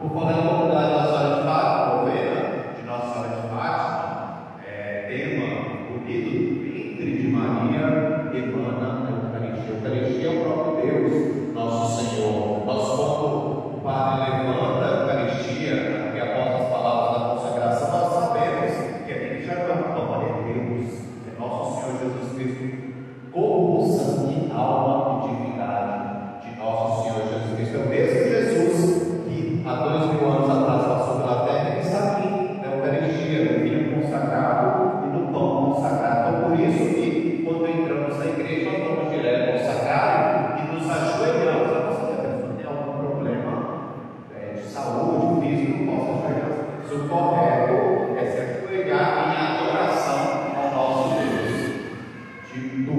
o falar do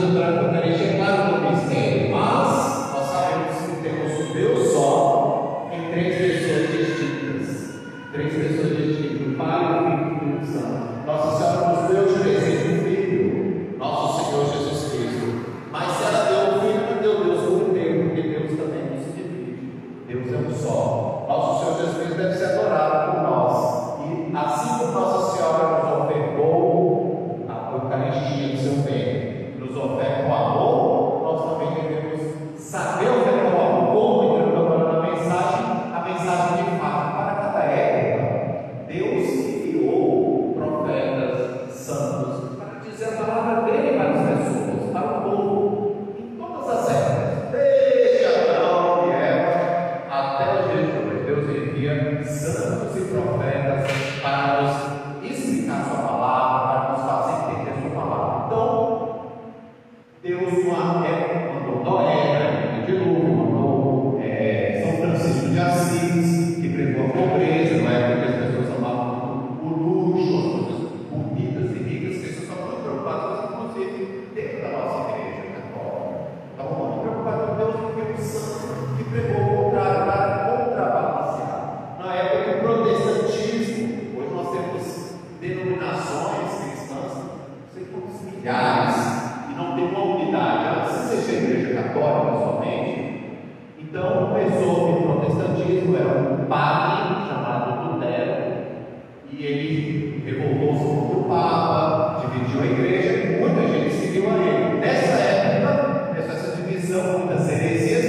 no mistério, mas nós sabemos que temos o Deus só em três pessoas distintas. Três pessoas distintas, o Pai, Filho e o Espírito Santo. Nossa Senhora nos deu de Filho, nosso Senhor Jesus Cristo. Mas se ela deu o Filho, não deu Deus por tempo, porque Deus também nos divide. Deus é um só. que revoltou-se contra o Papa, dividiu a igreja e muita gente seguiu a ele. Nessa época, essa divisão muitas heresias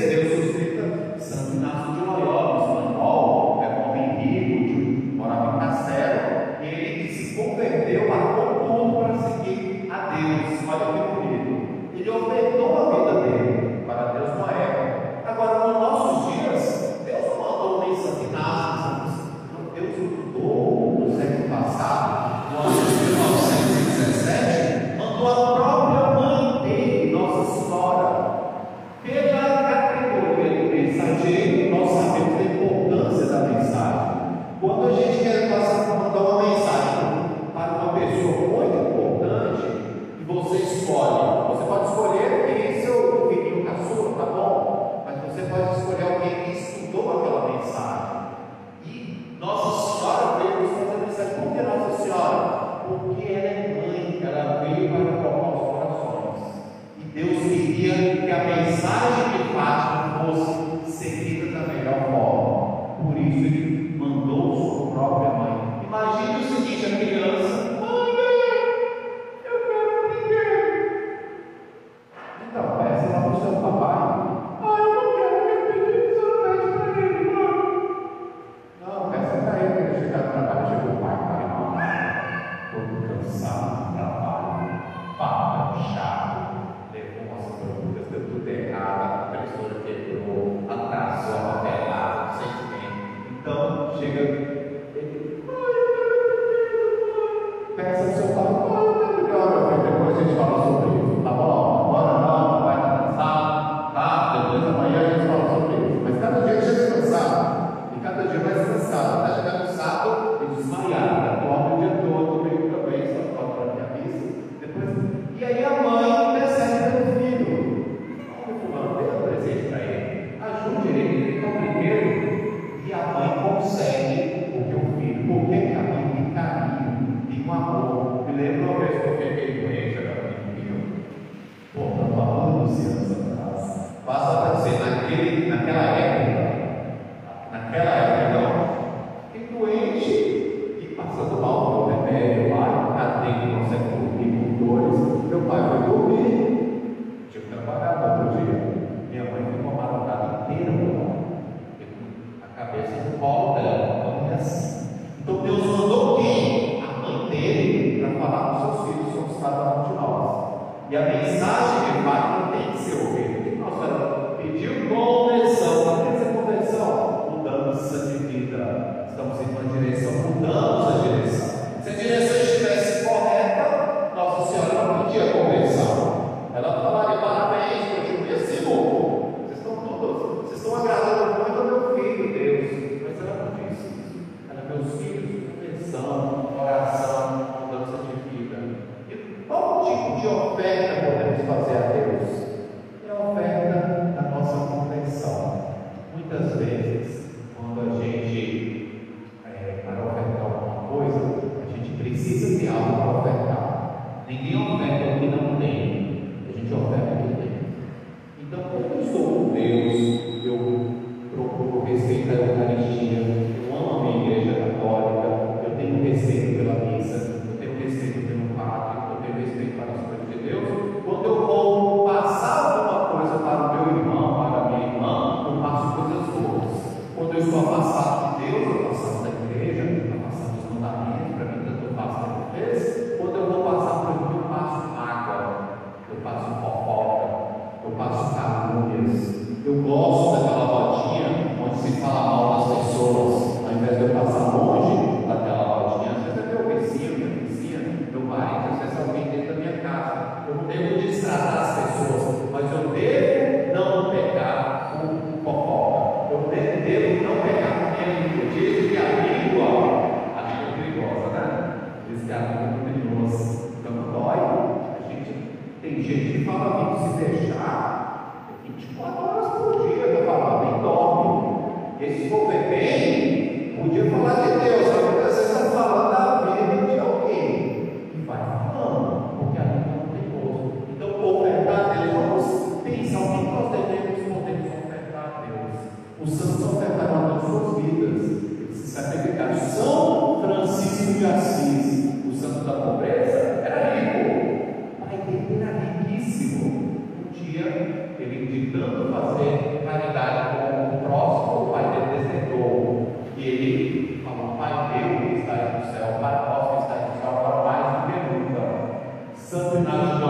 graça do. cordeiro não é carne de Deus. Diz que a língua, é a língua é perigosa, né? Diz que a língua é perigosa. Então dói. A gente, tem gente que fala muito se deixar. something out of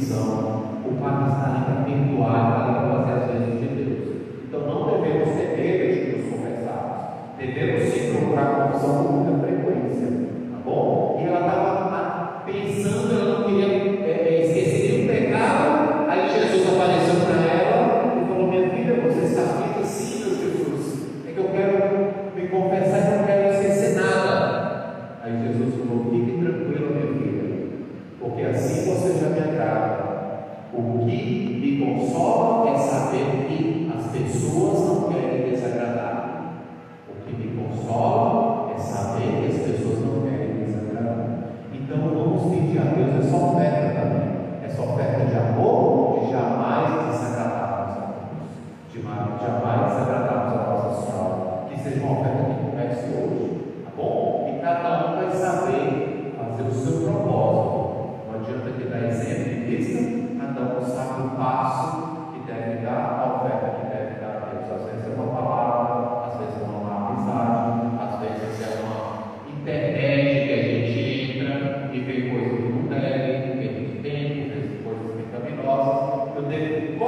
confissão, o padre está ali para para fazer as vezes de Deus. Então não devemos ter medo de nos confessarmos, devemos sim procurar confissão com muita frequência, tá bom? E ela estava pensando, ela não queria é, é, esquecer nenhum pecado, aí Jesus apareceu para ela e falou: Minha filha, você está feita sim, meu Jesus, é que eu quero me confessar e não quero esquecer nada. Aí Jesus falou: Fique tranquila, minha filha, porque assim você já me de jamais agradarmos a Nossa Senhora. Que seja uma oferta que comece hoje, tá bom? E cada um vai saber fazer o seu propósito. Não adianta que dar exemplo em vista, cada um sabe o passo que deve dar, a oferta que deve dar a Deus. Às vezes é uma palavra, às vezes é uma amizade, às vezes é uma internet que a gente entra e vê coisas que não devem, vê muito tempo, vê coisas pecaminosas. Eu devo